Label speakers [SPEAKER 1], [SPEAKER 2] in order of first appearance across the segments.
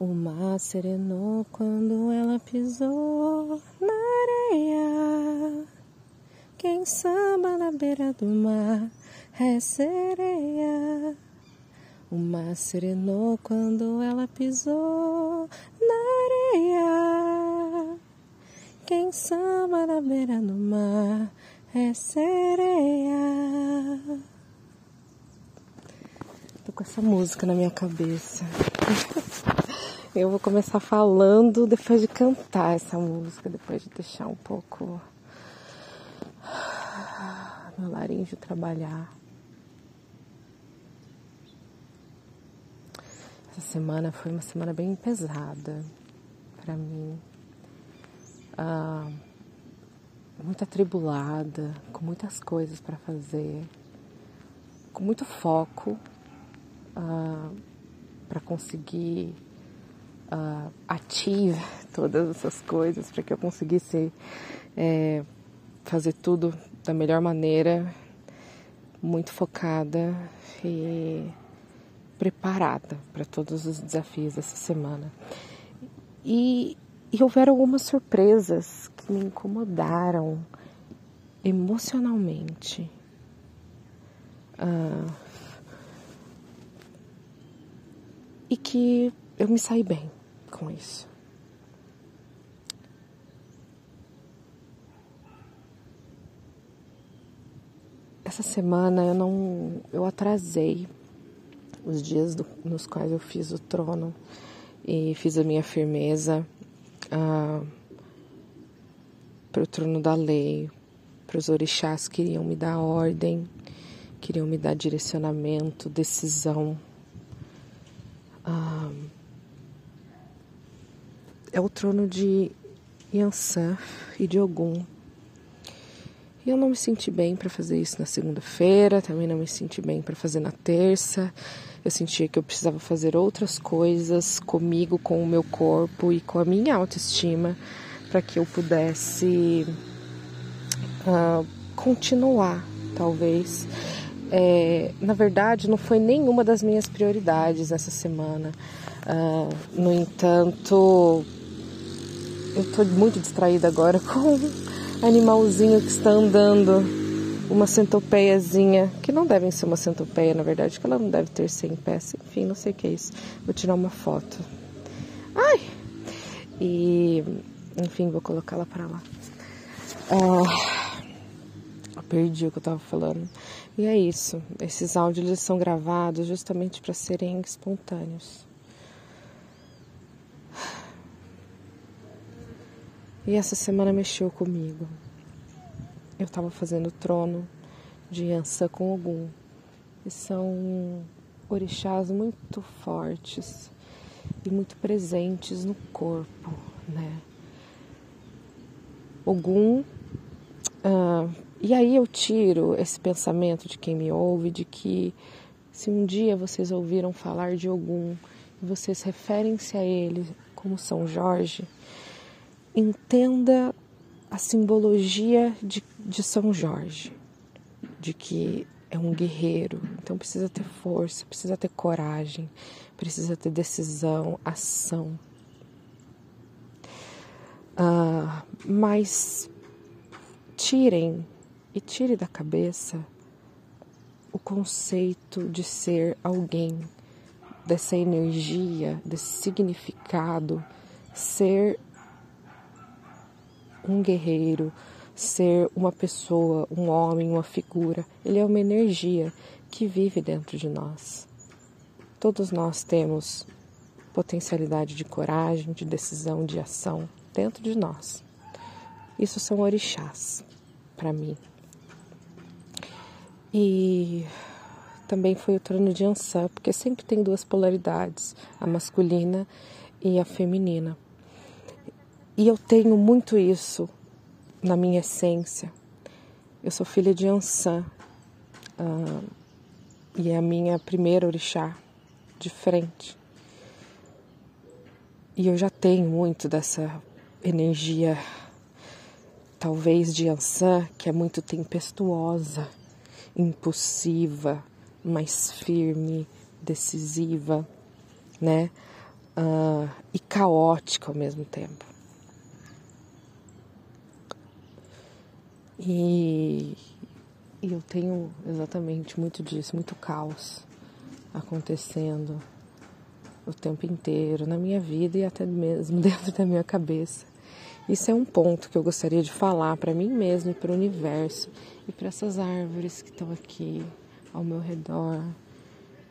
[SPEAKER 1] O mar serenou quando ela pisou na areia. Quem samba na beira do mar é sereia. O mar serenou quando ela pisou na areia. Quem samba na beira do mar é sereia. Tô com essa música na minha cabeça. Eu vou começar falando depois de cantar essa música, depois de deixar um pouco meu laringe trabalhar. Essa semana foi uma semana bem pesada para mim. Ah, muito atribulada, com muitas coisas para fazer, com muito foco ah, para conseguir uh, ative todas essas coisas para que eu conseguisse é, fazer tudo da melhor maneira, muito focada e preparada para todos os desafios dessa semana. E, e houveram algumas surpresas que me incomodaram emocionalmente. Uh, e que eu me saí bem com isso. Essa semana eu não, eu atrasei os dias do, nos quais eu fiz o trono e fiz a minha firmeza ah, para o trono da lei, para os orixás que queriam me dar ordem, queriam me dar direcionamento, decisão. Ah, é o trono de Yansan e de Ogum. E eu não me senti bem para fazer isso na segunda-feira, também não me senti bem para fazer na terça. Eu sentia que eu precisava fazer outras coisas comigo, com o meu corpo e com a minha autoestima para que eu pudesse uh, continuar, talvez. É, na verdade, não foi nenhuma das minhas prioridades essa semana. Uh, no entanto, eu tô muito distraída agora com um animalzinho que está andando, uma centopeiazinha, que não devem ser uma centopeia, na verdade, que ela não deve ter 100 pés, enfim, não sei o que é isso. Vou tirar uma foto. Ai! E, enfim, vou colocá-la para lá. Ah, perdi o que eu tava falando. E é isso. Esses áudios são gravados justamente para serem espontâneos. E essa semana mexeu comigo. Eu estava fazendo o trono de Yansan com Ogum. E são orixás muito fortes e muito presentes no corpo, né? Ogum. Ah, e aí eu tiro esse pensamento de quem me ouve de que se um dia vocês ouviram falar de Ogum e vocês referem-se a ele como São Jorge, entenda a simbologia de, de São Jorge, de que é um guerreiro, então precisa ter força, precisa ter coragem, precisa ter decisão, ação. Uh, mas tirem e tire da cabeça o conceito de ser alguém, dessa energia, desse significado, ser um guerreiro, ser uma pessoa, um homem, uma figura. Ele é uma energia que vive dentro de nós. Todos nós temos potencialidade de coragem, de decisão, de ação dentro de nós. Isso são orixás para mim. E também foi o trono de Ansã, porque sempre tem duas polaridades, a masculina e a feminina. E eu tenho muito isso na minha essência. Eu sou filha de Ansan uh, e é a minha primeira orixá de frente. E eu já tenho muito dessa energia, talvez de Ansan, que é muito tempestuosa, impulsiva, mais firme, decisiva, né? uh, e caótica ao mesmo tempo. E, e eu tenho exatamente muito disso, muito caos acontecendo o tempo inteiro na minha vida e até mesmo dentro da minha cabeça. Isso é um ponto que eu gostaria de falar para mim mesmo e para o universo e para essas árvores que estão aqui ao meu redor,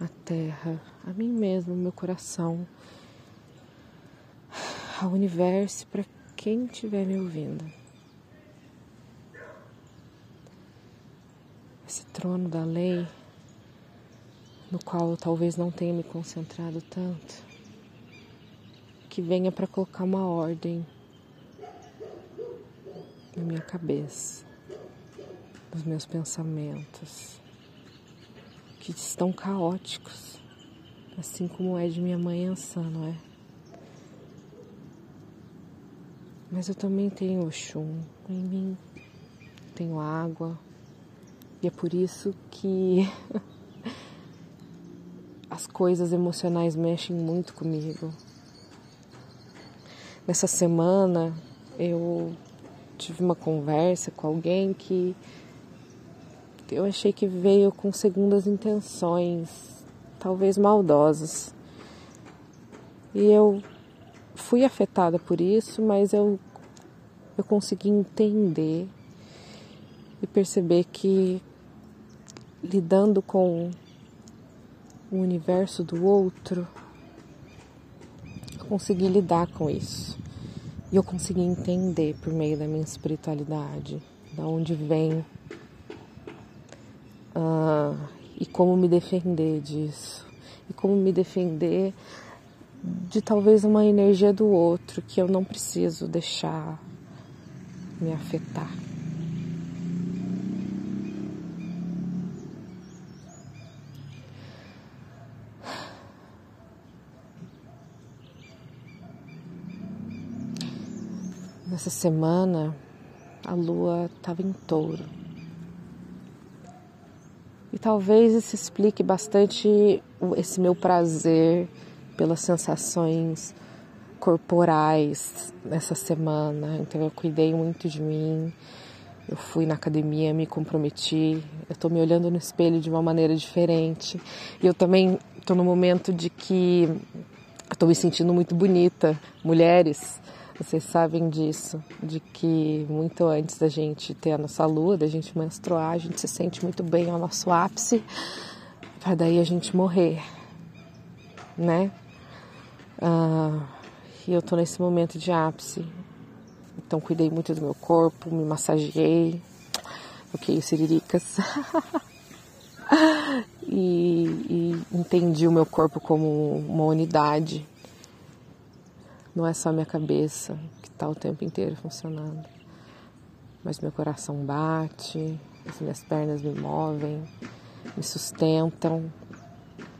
[SPEAKER 1] a terra, a mim mesmo, meu coração, ao universo para quem estiver me ouvindo. Esse trono da lei, no qual eu talvez não tenha me concentrado tanto, que venha para colocar uma ordem na minha cabeça, nos meus pensamentos que estão caóticos, assim como é de minha mãe Ansan, não é? Mas eu também tenho Oxum em mim, tenho água, e é por isso que as coisas emocionais mexem muito comigo. Nessa semana eu tive uma conversa com alguém que eu achei que veio com segundas intenções, talvez maldosas. E eu fui afetada por isso, mas eu, eu consegui entender e perceber que lidando com o universo do outro, eu consegui lidar com isso. E eu consegui entender por meio da minha espiritualidade, da onde vem uh, e como me defender disso. E como me defender de talvez uma energia do outro que eu não preciso deixar me afetar. Nessa semana a lua estava em touro. E talvez isso explique bastante esse meu prazer pelas sensações corporais nessa semana. Então eu cuidei muito de mim. Eu fui na academia, me comprometi. Eu estou me olhando no espelho de uma maneira diferente. E eu também estou no momento de que estou me sentindo muito bonita. Mulheres, vocês sabem disso, de que muito antes da gente ter a nossa lua, da gente menstruar, a gente se sente muito bem ao nosso ápice, para daí a gente morrer, né? Ah, e eu tô nesse momento de ápice, então cuidei muito do meu corpo, me massageei, ok, siriricas. e, e entendi o meu corpo como uma unidade não é só minha cabeça que está o tempo inteiro funcionando, mas meu coração bate, as minhas pernas me movem, me sustentam,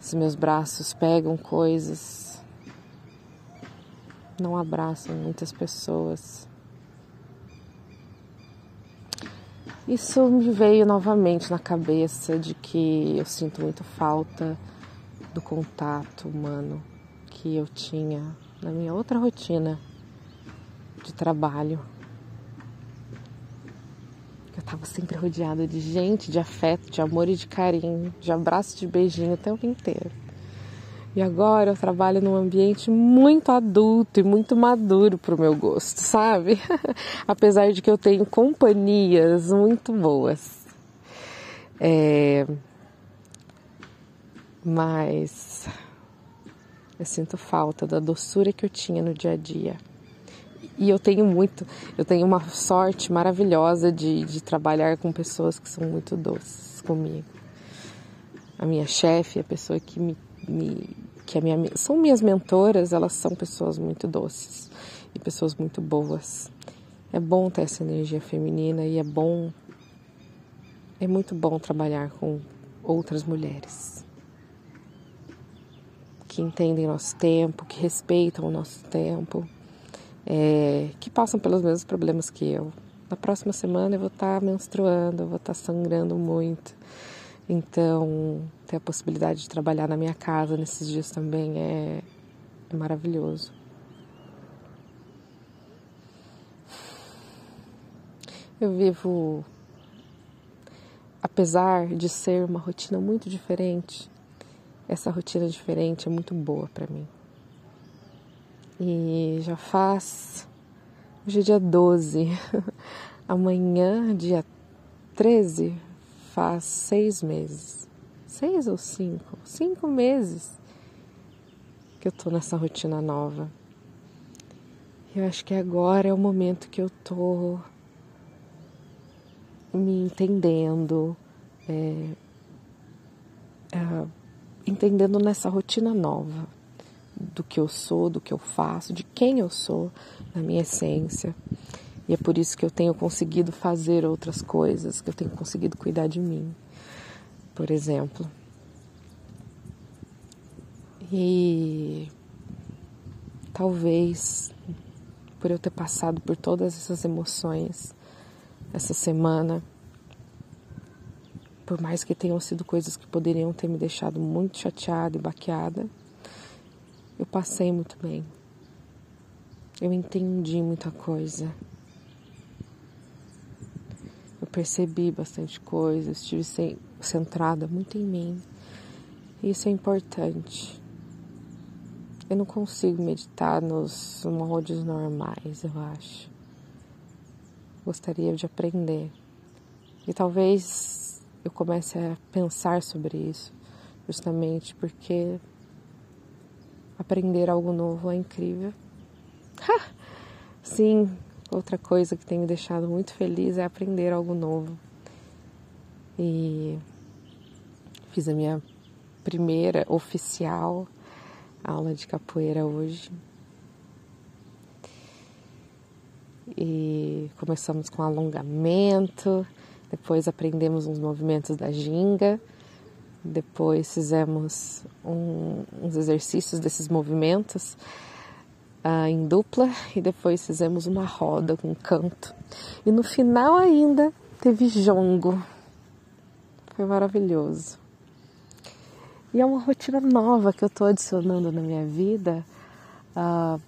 [SPEAKER 1] os meus braços pegam coisas, não abraçam muitas pessoas. Isso me veio novamente na cabeça de que eu sinto muito falta do contato humano que eu tinha na minha outra rotina de trabalho. Eu estava sempre rodeada de gente, de afeto, de amor e de carinho, de abraço, de beijinho o tempo inteiro. E agora eu trabalho num ambiente muito adulto e muito maduro para o meu gosto, sabe? Apesar de que eu tenho companhias muito boas. É... Mas eu sinto falta da doçura que eu tinha no dia a dia. E eu tenho muito, eu tenho uma sorte maravilhosa de, de trabalhar com pessoas que são muito doces comigo. A minha chefe, a pessoa que me, me que é minha, são minhas mentoras, elas são pessoas muito doces e pessoas muito boas. É bom ter essa energia feminina e é bom, é muito bom trabalhar com outras mulheres que entendem nosso tempo, que respeitam o nosso tempo, é, que passam pelos mesmos problemas que eu. Na próxima semana eu vou estar menstruando, eu vou estar sangrando muito. Então, ter a possibilidade de trabalhar na minha casa nesses dias também é, é maravilhoso. Eu vivo, apesar de ser uma rotina muito diferente, essa rotina diferente é muito boa para mim. E já faz. Hoje é dia 12. Amanhã, dia 13, faz seis meses. Seis ou cinco? Cinco meses que eu tô nessa rotina nova. Eu acho que agora é o momento que eu tô me entendendo, é, é, entendendo nessa rotina nova do que eu sou, do que eu faço, de quem eu sou, na minha essência. E é por isso que eu tenho conseguido fazer outras coisas, que eu tenho conseguido cuidar de mim, por exemplo. E talvez por eu ter passado por todas essas emoções essa semana, por mais que tenham sido coisas que poderiam ter me deixado muito chateada e baqueada, eu passei muito bem. Eu entendi muita coisa. Eu percebi bastante coisa, estive centrada muito em mim. Isso é importante. Eu não consigo meditar nos moldes normais, eu acho. Gostaria de aprender. E talvez eu comece a pensar sobre isso, justamente porque aprender algo novo é incrível. Sim, outra coisa que tem me deixado muito feliz é aprender algo novo. E fiz a minha primeira oficial aula de capoeira hoje. E começamos com alongamento, depois aprendemos uns movimentos da ginga depois fizemos um, uns exercícios desses movimentos uh, em dupla e depois fizemos uma roda com canto. E no final ainda teve jongo. Foi maravilhoso. E é uma rotina nova que eu estou adicionando na minha vida. Uh,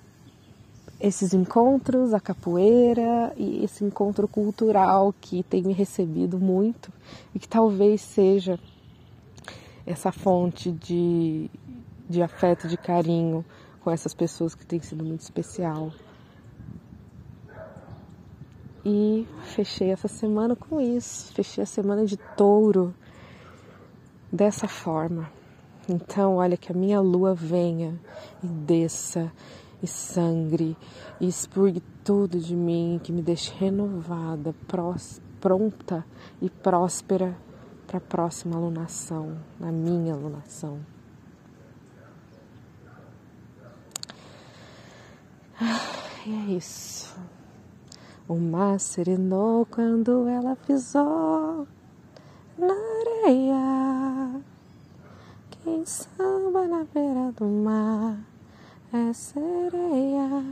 [SPEAKER 1] esses encontros, a capoeira e esse encontro cultural que tem me recebido muito e que talvez seja essa fonte de, de afeto, de carinho com essas pessoas que tem sido muito especial. E fechei essa semana com isso, fechei a semana de touro dessa forma. Então, olha que a minha lua venha e desça e sangre e expurgue tudo de mim, que me deixe renovada, prós, pronta e próspera para a próxima alunação, na minha alunação. E é isso. O mar serenou quando ela pisou na areia. Quem samba na beira do mar é sereia.